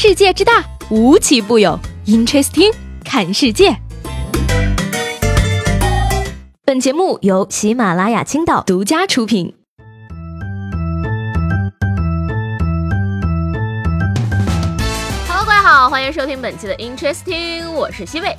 世界之大，无奇不有。Interesting，看世界。本节目由喜马拉雅青岛独家出品。Hello，各位好，欢迎收听本期的 Interesting，我是西贝。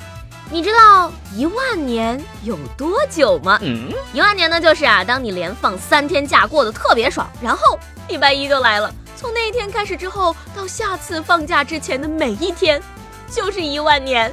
你知道一万年有多久吗？嗯，一万年呢，就是啊，当你连放三天假过得特别爽，然后礼拜一就来了。从那一天开始之后，到下次放假之前的每一天，就是一万年。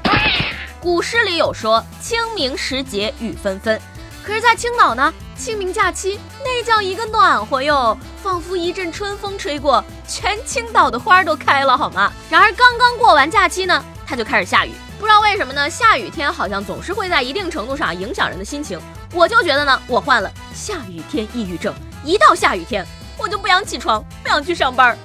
古诗里有说“清明时节雨纷纷”，可是，在青岛呢，清明假期那叫一个暖和哟，仿佛一阵春风吹过，全青岛的花都开了，好吗？然而，刚刚过完假期呢，它就开始下雨。不知道为什么呢？下雨天好像总是会在一定程度上影响人的心情。我就觉得呢，我患了下雨天抑郁症。一到下雨天，我就不想起床，不想去上班。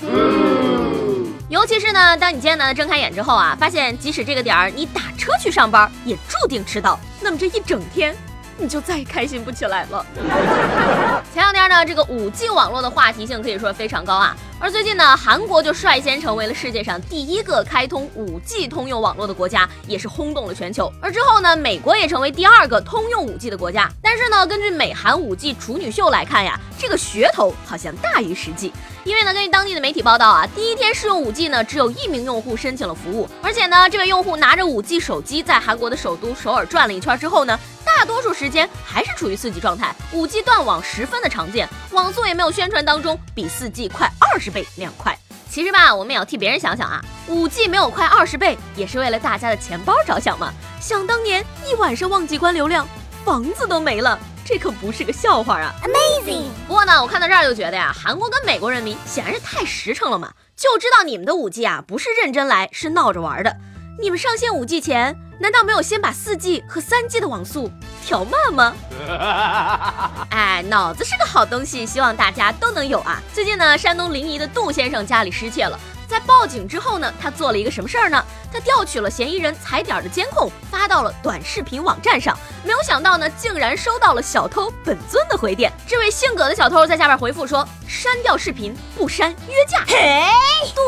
尤其是呢，当你艰难的睁开眼之后啊，发现即使这个点儿你打车去上班，也注定迟到。那么这一整天。你就再也开心不起来了。前两天呢，这个五 G 网络的话题性可以说非常高啊。而最近呢，韩国就率先成为了世界上第一个开通五 G 通用网络的国家，也是轰动了全球。而之后呢，美国也成为第二个通用五 G 的国家。但是呢，根据美韩五 G 处女秀来看呀，这个噱头好像大于实际。因为呢，根据当地的媒体报道啊，第一天试用五 G 呢，只有一名用户申请了服务，而且呢，这位用户拿着五 G 手机在韩国的首都首尔转了一圈之后呢。大多数时间还是处于四 G 状态，五 G 断网十分的常见，网速也没有宣传当中比四 G 快二十倍那样快。其实吧，我们也要替别人想想啊，五 G 没有快二十倍，也是为了大家的钱包着想嘛。想当年一晚上忘记关流量，房子都没了，这可不是个笑话啊！Amazing。不过呢，我看到这儿就觉得呀，韩国跟美国人民显然是太实诚了嘛，就知道你们的五 G 啊不是认真来，是闹着玩的。你们上线五 G 前，难道没有先把四 G 和三 G 的网速？调慢吗？哎，脑子是个好东西，希望大家都能有啊！最近呢，山东临沂的杜先生家里失窃了。在报警之后呢，他做了一个什么事儿呢？他调取了嫌疑人踩点的监控，发到了短视频网站上。没有想到呢，竟然收到了小偷本尊的回电。这位姓葛的小偷在下面回复说：“删掉视频，不删约架。”嘿，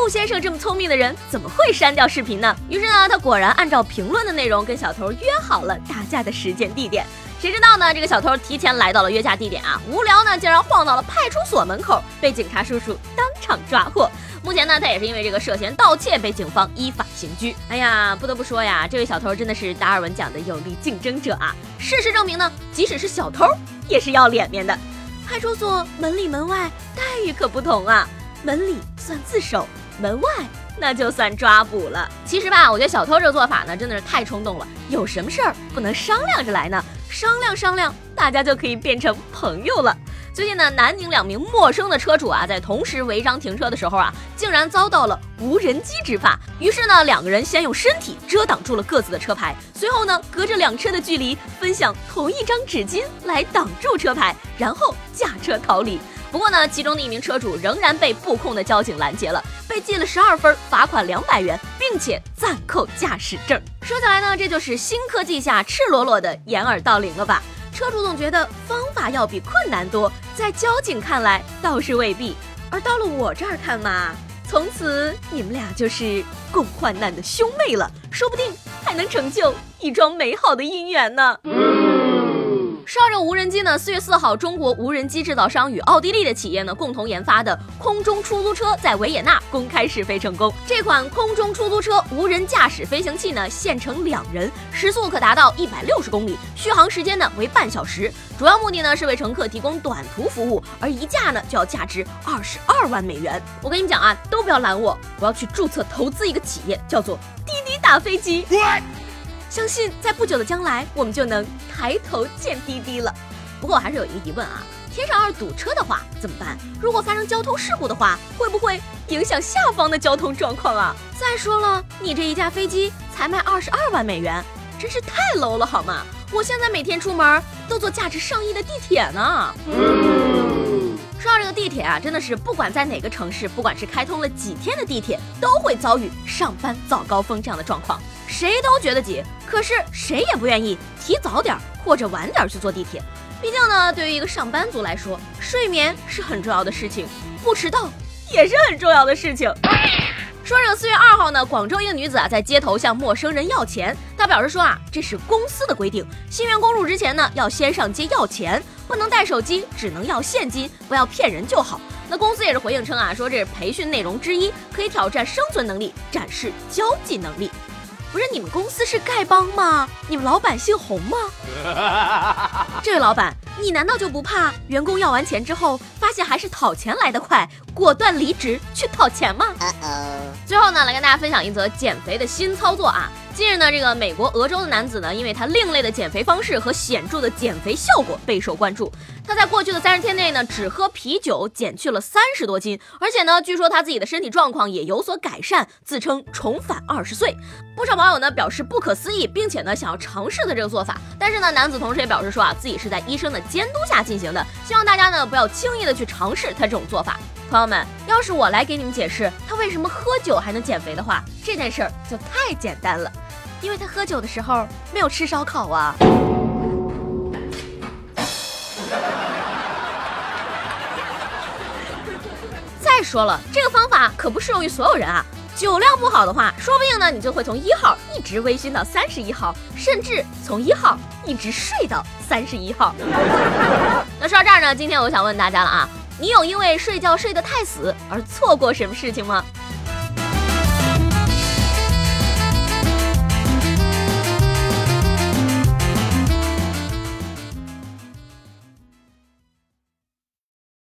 杜先生这么聪明的人，怎么会删掉视频呢？于是呢，他果然按照评论的内容跟小偷约好了打架的时间地点。谁知道呢？这个小偷提前来到了约架地点啊，无聊呢，竟然晃到了派出所门口，被警察叔叔当场抓获。目前呢，他也是因为这个涉嫌盗窃被警方依法刑拘。哎呀，不得不说呀，这位小偷真的是达尔文讲的有力竞争者啊！事实证明呢，即使是小偷也是要脸面的。派出所门里门外待遇可不同啊，门里算自首，门外那就算抓捕了。其实吧，我觉得小偷这做法呢，真的是太冲动了。有什么事儿不能商量着来呢？商量商量，大家就可以变成朋友了。最近呢，南宁两名陌生的车主啊，在同时违章停车的时候啊，竟然遭到了无人机执法。于是呢，两个人先用身体遮挡住了各自的车牌，随后呢，隔着两车的距离分享同一张纸巾来挡住车牌，然后驾车逃离。不过呢，其中的一名车主仍然被布控的交警拦截了，被记了十二分，罚款两百元，并且暂扣驾驶证。说起来呢，这就是新科技下赤裸裸的掩耳盗铃了吧？车主总觉得方法要比困难多，在交警看来倒是未必，而到了我这儿看嘛，从此你们俩就是共患难的兄妹了，说不定还能成就一桩美好的姻缘呢。到这无人机呢，四月四号，中国无人机制造商与奥地利的企业呢共同研发的空中出租车在维也纳公开试飞成功。这款空中出租车无人驾驶飞行器呢，现乘两人，时速可达到一百六十公里，续航时间呢为半小时。主要目的呢是为乘客提供短途服务，而一架呢就要价值二十二万美元。我跟你们讲啊，都不要拦我，我要去注册投资一个企业，叫做滴滴打飞机。相信在不久的将来，我们就能抬头见滴滴了。不过我还是有一个疑问啊，天上二堵车的话怎么办？如果发生交通事故的话，会不会影响下方的交通状况啊？再说了，你这一架飞机才卖二十二万美元，真是太 low 了好吗？我现在每天出门都坐价值上亿的地铁呢。说到这个地铁啊，真的是不管在哪个城市，不管是开通了几天的地铁，都会遭遇上班早高峰这样的状况。谁都觉得挤，可是谁也不愿意提早点或者晚点去坐地铁。毕竟呢，对于一个上班族来说，睡眠是很重要的事情，不迟到也是很重要的事情。说这个四月二号呢，广州一个女子啊在街头向陌生人要钱，她表示说啊，这是公司的规定，新员工入职前呢要先上街要钱，不能带手机，只能要现金，不要骗人就好。那公司也是回应称啊，说这是培训内容之一，可以挑战生存能力，展示交际能力。不是你们公司是丐帮吗？你们老板姓洪吗？这位老板，你难道就不怕员工要完钱之后，发现还是讨钱来得快，果断离职去讨钱吗？最后呢，来跟大家分享一则减肥的新操作啊。近日呢，这个美国俄州的男子呢，因为他另类的减肥方式和显著的减肥效果备受关注。他在过去的三十天内呢，只喝啤酒减去了三十多斤，而且呢，据说他自己的身体状况也有所改善，自称重返二十岁。不少网友呢表示不可思议，并且呢想要尝试的这个做法。但是呢，男子同时也表示说啊，自己是在医生的监督下进行的，希望大家呢不要轻易的去尝试他这种做法。朋友们，要是我来给你们解释他为什么喝酒还能减肥的话，这件事儿就太简单了。因为他喝酒的时候没有吃烧烤啊。再说了，这个方法可不适用于所有人啊。酒量不好的话，说不定呢你就会从一号一直微醺到三十一号，甚至从一号一直睡到三十一号。那说到这儿呢，今天我想问大家了啊，你有因为睡觉睡得太死而错过什么事情吗？